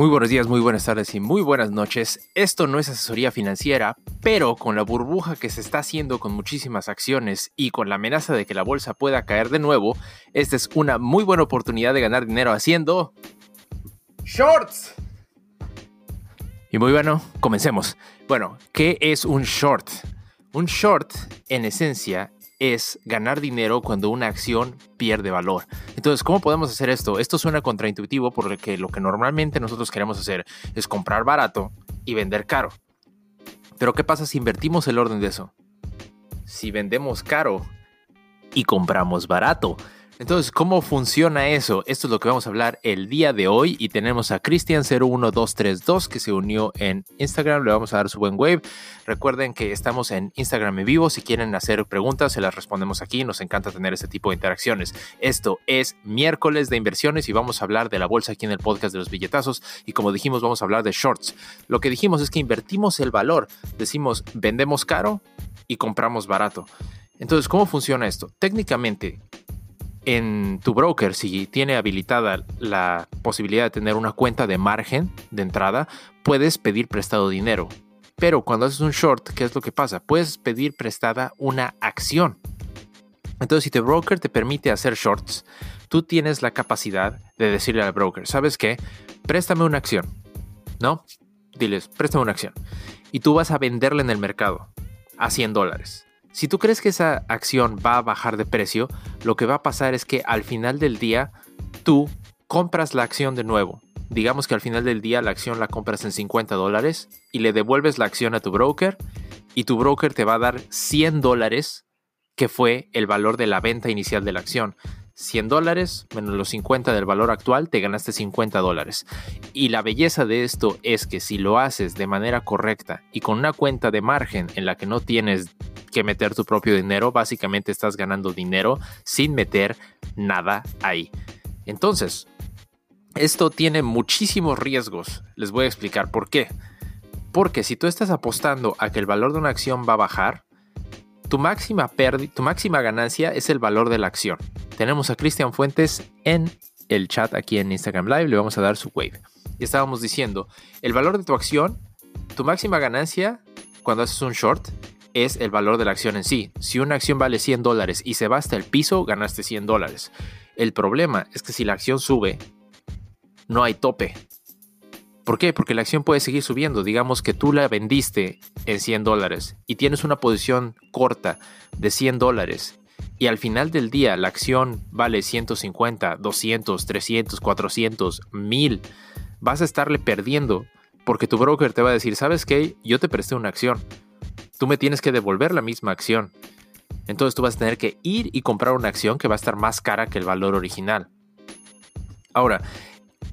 Muy buenos días, muy buenas tardes y muy buenas noches. Esto no es asesoría financiera, pero con la burbuja que se está haciendo con muchísimas acciones y con la amenaza de que la bolsa pueda caer de nuevo, esta es una muy buena oportunidad de ganar dinero haciendo shorts. Y muy bueno, comencemos. Bueno, ¿qué es un short? Un short, en esencia, es ganar dinero cuando una acción pierde valor. Entonces, ¿cómo podemos hacer esto? Esto suena contraintuitivo porque lo que normalmente nosotros queremos hacer es comprar barato y vender caro. Pero ¿qué pasa si invertimos el orden de eso? Si vendemos caro y compramos barato. Entonces, ¿cómo funciona eso? Esto es lo que vamos a hablar el día de hoy y tenemos a Cristian01232 que se unió en Instagram, le vamos a dar su buen wave. Recuerden que estamos en Instagram en vivo, si quieren hacer preguntas se las respondemos aquí, nos encanta tener este tipo de interacciones. Esto es miércoles de inversiones y vamos a hablar de la bolsa aquí en el podcast de los billetazos y como dijimos vamos a hablar de shorts. Lo que dijimos es que invertimos el valor, decimos vendemos caro y compramos barato. Entonces, ¿cómo funciona esto? Técnicamente, en tu broker, si tiene habilitada la posibilidad de tener una cuenta de margen de entrada, puedes pedir prestado dinero. Pero cuando haces un short, ¿qué es lo que pasa? Puedes pedir prestada una acción. Entonces, si tu broker te permite hacer shorts, tú tienes la capacidad de decirle al broker, ¿sabes qué? Préstame una acción. ¿No? Diles, préstame una acción. Y tú vas a venderla en el mercado a 100 dólares. Si tú crees que esa acción va a bajar de precio, lo que va a pasar es que al final del día tú compras la acción de nuevo. Digamos que al final del día la acción la compras en 50 dólares y le devuelves la acción a tu broker y tu broker te va a dar 100 dólares que fue el valor de la venta inicial de la acción. 100 dólares menos los 50 del valor actual, te ganaste 50 dólares. Y la belleza de esto es que si lo haces de manera correcta y con una cuenta de margen en la que no tienes que meter tu propio dinero, básicamente estás ganando dinero sin meter nada ahí. Entonces, esto tiene muchísimos riesgos. Les voy a explicar por qué. Porque si tú estás apostando a que el valor de una acción va a bajar, tu máxima, tu máxima ganancia es el valor de la acción. Tenemos a Cristian Fuentes en el chat aquí en Instagram Live, le vamos a dar su wave. Y estábamos diciendo, el valor de tu acción, tu máxima ganancia cuando haces un short es el valor de la acción en sí. Si una acción vale 100 dólares y se va hasta el piso, ganaste 100 dólares. El problema es que si la acción sube, no hay tope. ¿Por qué? Porque la acción puede seguir subiendo. Digamos que tú la vendiste en 100 dólares y tienes una posición corta de 100 dólares y al final del día la acción vale 150, 200, 300, 400, 1000. Vas a estarle perdiendo porque tu broker te va a decir, ¿sabes qué? Yo te presté una acción tú me tienes que devolver la misma acción. Entonces tú vas a tener que ir y comprar una acción que va a estar más cara que el valor original. Ahora,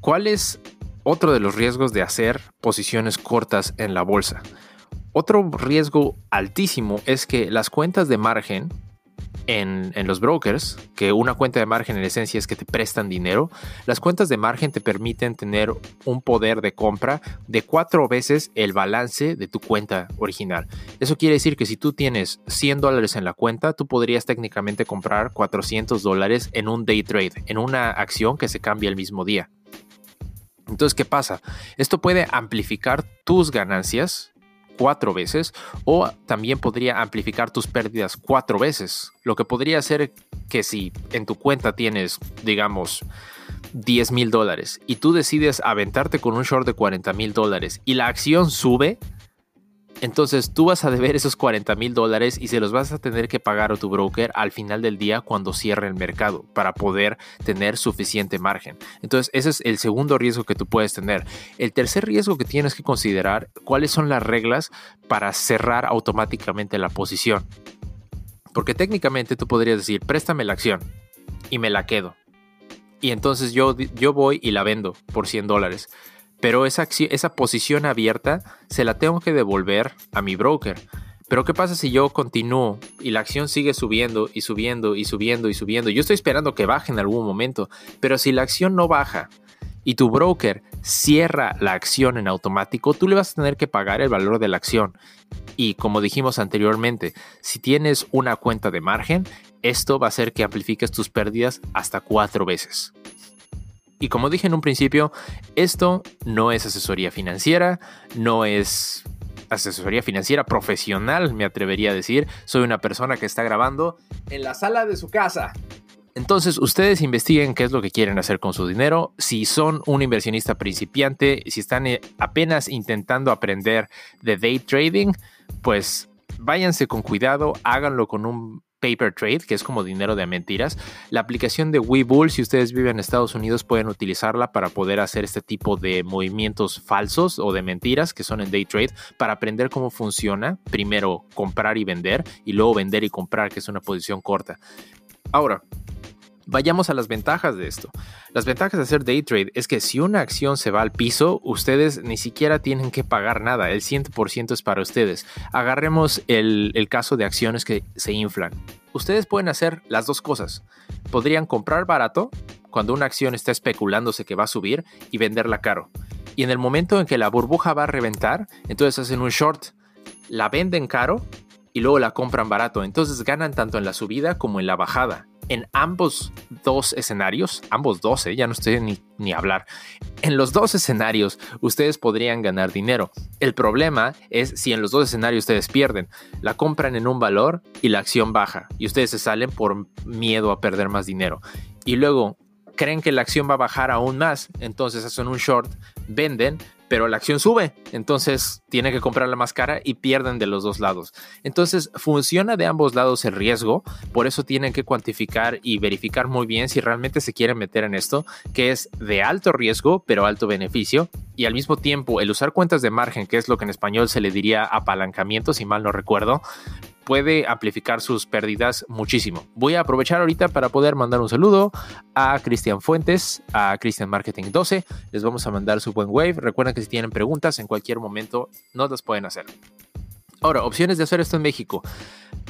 ¿cuál es otro de los riesgos de hacer posiciones cortas en la bolsa? Otro riesgo altísimo es que las cuentas de margen en, los brokers, que una cuenta de margen en esencia es que te prestan dinero, las cuentas de margen te permiten tener un poder de compra de cuatro veces el balance de tu cuenta original. Eso quiere decir que si tú tienes 100 dólares en la cuenta, tú podrías técnicamente comprar 400 dólares en un day trade, en una acción que se cambia el mismo día. Entonces, ¿qué pasa? Esto puede amplificar tus ganancias cuatro veces o también podría amplificar tus pérdidas cuatro veces. Lo que podría hacer que si en tu cuenta tienes, digamos, 10 mil dólares y tú decides aventarte con un short de 40 mil dólares y la acción sube, entonces tú vas a deber esos 40 mil dólares y se los vas a tener que pagar a tu broker al final del día cuando cierre el mercado para poder tener suficiente margen. Entonces ese es el segundo riesgo que tú puedes tener. El tercer riesgo que tienes que considerar, cuáles son las reglas para cerrar automáticamente la posición. Porque técnicamente tú podrías decir, préstame la acción y me la quedo. Y entonces yo, yo voy y la vendo por 100 dólares pero esa, esa posición abierta se la tengo que devolver a mi broker. Pero ¿qué pasa si yo continúo y la acción sigue subiendo y subiendo y subiendo y subiendo? Yo estoy esperando que baje en algún momento, pero si la acción no baja y tu broker cierra la acción en automático, tú le vas a tener que pagar el valor de la acción. Y como dijimos anteriormente, si tienes una cuenta de margen, esto va a hacer que amplifiques tus pérdidas hasta cuatro veces. Y como dije en un principio, esto no es asesoría financiera, no es asesoría financiera profesional, me atrevería a decir. Soy una persona que está grabando en la sala de su casa. Entonces, ustedes investiguen qué es lo que quieren hacer con su dinero. Si son un inversionista principiante, si están eh, apenas intentando aprender de day trading, pues váyanse con cuidado, háganlo con un paper trade, que es como dinero de mentiras. La aplicación de Webull, si ustedes viven en Estados Unidos, pueden utilizarla para poder hacer este tipo de movimientos falsos o de mentiras que son en day trade para aprender cómo funciona. Primero comprar y vender y luego vender y comprar, que es una posición corta. Ahora, Vayamos a las ventajas de esto. Las ventajas de hacer day trade es que si una acción se va al piso, ustedes ni siquiera tienen que pagar nada. El 100% es para ustedes. Agarremos el, el caso de acciones que se inflan. Ustedes pueden hacer las dos cosas. Podrían comprar barato cuando una acción está especulándose que va a subir y venderla caro. Y en el momento en que la burbuja va a reventar, entonces hacen un short, la venden caro y luego la compran barato. Entonces ganan tanto en la subida como en la bajada en ambos dos escenarios, ambos dos, ¿eh? ya no estoy ni, ni hablar, en los dos escenarios ustedes podrían ganar dinero. El problema es si en los dos escenarios ustedes pierden, la compran en un valor y la acción baja y ustedes se salen por miedo a perder más dinero. Y luego creen que la acción va a bajar aún más, entonces hacen un short, venden, pero la acción sube, entonces tienen que comprarla más cara y pierden de los dos lados. Entonces funciona de ambos lados el riesgo, por eso tienen que cuantificar y verificar muy bien si realmente se quieren meter en esto, que es de alto riesgo pero alto beneficio, y al mismo tiempo el usar cuentas de margen, que es lo que en español se le diría apalancamiento, si mal no recuerdo, puede amplificar sus pérdidas muchísimo. Voy a aprovechar ahorita para poder mandar un saludo a Cristian Fuentes, a Cristian Marketing 12. Les vamos a mandar su buen wave. Recuerden que si tienen preguntas en cualquier momento nos las pueden hacer. Ahora, opciones de hacer esto en México.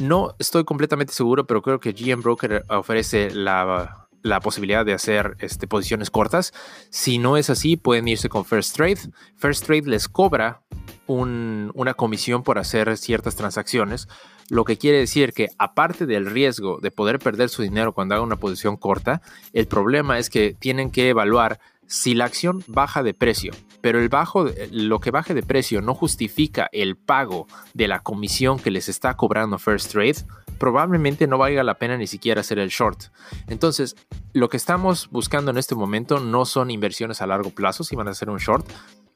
No estoy completamente seguro, pero creo que GM Broker ofrece la, la posibilidad de hacer este, posiciones cortas. Si no es así, pueden irse con First Trade. First Trade les cobra una comisión por hacer ciertas transacciones, lo que quiere decir que aparte del riesgo de poder perder su dinero cuando haga una posición corta, el problema es que tienen que evaluar si la acción baja de precio, pero el bajo, lo que baje de precio no justifica el pago de la comisión que les está cobrando First Trade, probablemente no valga la pena ni siquiera hacer el short. Entonces, lo que estamos buscando en este momento no son inversiones a largo plazo si van a hacer un short,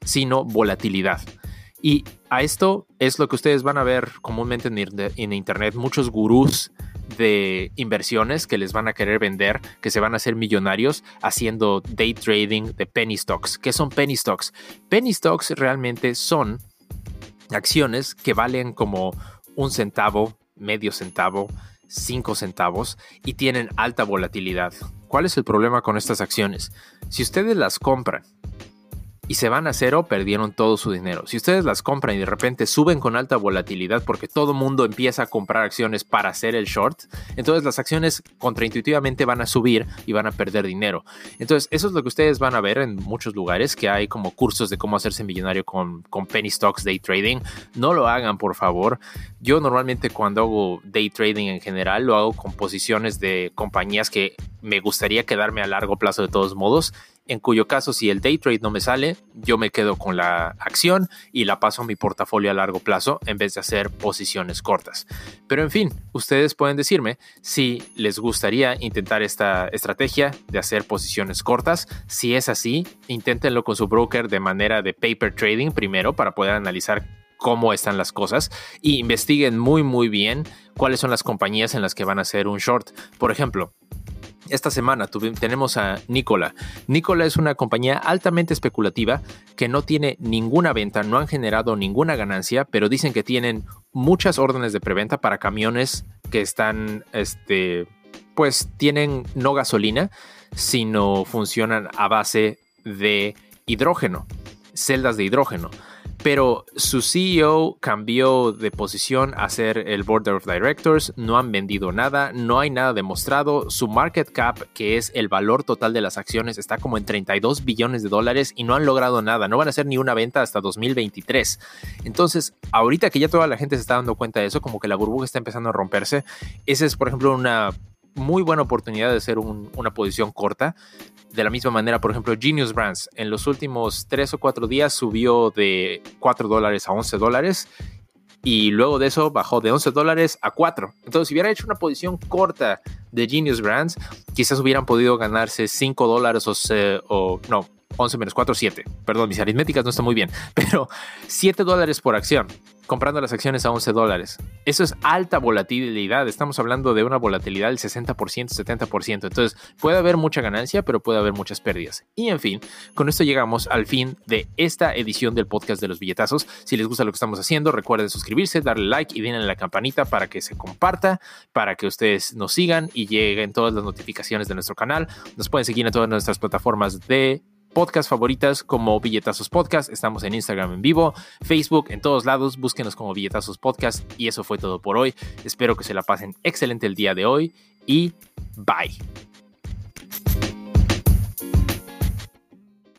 sino volatilidad. Y a esto es lo que ustedes van a ver comúnmente en, Internet, muchos gurús de inversiones que les van a querer vender, que se van a hacer millonarios haciendo day trading de penny stocks. ¿Qué son penny stocks? Penny stocks realmente son acciones que valen como un centavo, medio centavo, cinco centavos y tienen alta volatilidad. ¿Cuál es el problema con estas acciones? Si ustedes las compran y se van a cero, perdieron todo su dinero. Si ustedes las compran y de repente suben con alta volatilidad porque todo mundo empieza a comprar acciones para hacer el short, entonces las acciones contraintuitivamente van a subir y van a perder dinero. Entonces eso es lo que ustedes van a ver en muchos lugares, que hay como cursos de cómo hacerse millonario con, con penny stocks, day trading. No lo hagan, por favor. Yo normalmente cuando hago day trading en general lo hago con posiciones de compañías que me gustaría quedarme a largo plazo de todos modos en cuyo caso si el day trade no me sale, yo me quedo con la acción y la paso a mi portafolio a largo plazo en vez de hacer posiciones cortas. Pero en fin, ustedes pueden decirme si les gustaría intentar esta estrategia de hacer posiciones cortas. Si es así, inténtenlo con su broker de manera de paper trading primero para poder analizar cómo están las cosas y investiguen muy muy bien cuáles son las compañías en las que van a hacer un short. Por ejemplo, esta semana tenemos a Nicola. Nicola es una compañía altamente especulativa que no tiene ninguna venta, no han generado ninguna ganancia, pero dicen que tienen muchas órdenes de preventa para camiones que están, este, pues tienen no gasolina, sino funcionan a base de hidrógeno, celdas de hidrógeno pero su CEO cambió de posición a ser el Board of Directors, no han vendido nada, no hay nada demostrado, su market cap, que es el valor total de las acciones, está como en 32 billones de dólares y no han logrado nada, no van a hacer ni una venta hasta 2023. Entonces, ahorita que ya toda la gente se está dando cuenta de eso, como que la burbuja está empezando a romperse, esa es, por ejemplo, una muy buena oportunidad de hacer una posición corta. De la misma manera, por ejemplo, Genius Brands en los últimos 3 o 4 días subió de 4 dólares a 11 dólares y luego de eso bajó de 11 dólares a 4. Entonces, si hubiera hecho una posición corta de Genius Brands, quizás hubieran podido ganarse 5 dólares o, o no, 11 menos 4, 7. Perdón, mis aritméticas no están muy bien, pero 7 dólares por acción, comprando las acciones a 11 dólares. Eso es alta volatilidad. Estamos hablando de una volatilidad del 60%, 70%. Entonces, puede haber mucha ganancia, pero puede haber muchas pérdidas. Y en fin, con esto llegamos al fin de esta edición del podcast de los billetazos. Si les gusta lo que estamos haciendo, recuerden suscribirse, darle like y denle a la campanita para que se comparta, para que ustedes nos sigan y lleguen todas las notificaciones de nuestro canal. Nos pueden seguir en todas nuestras plataformas de podcast favoritas como Billetazos Podcast. Estamos en Instagram en vivo, Facebook, en todos lados. Búsquenos como Billetazos Podcast. Y eso fue todo por hoy. Espero que se la pasen excelente el día de hoy y bye.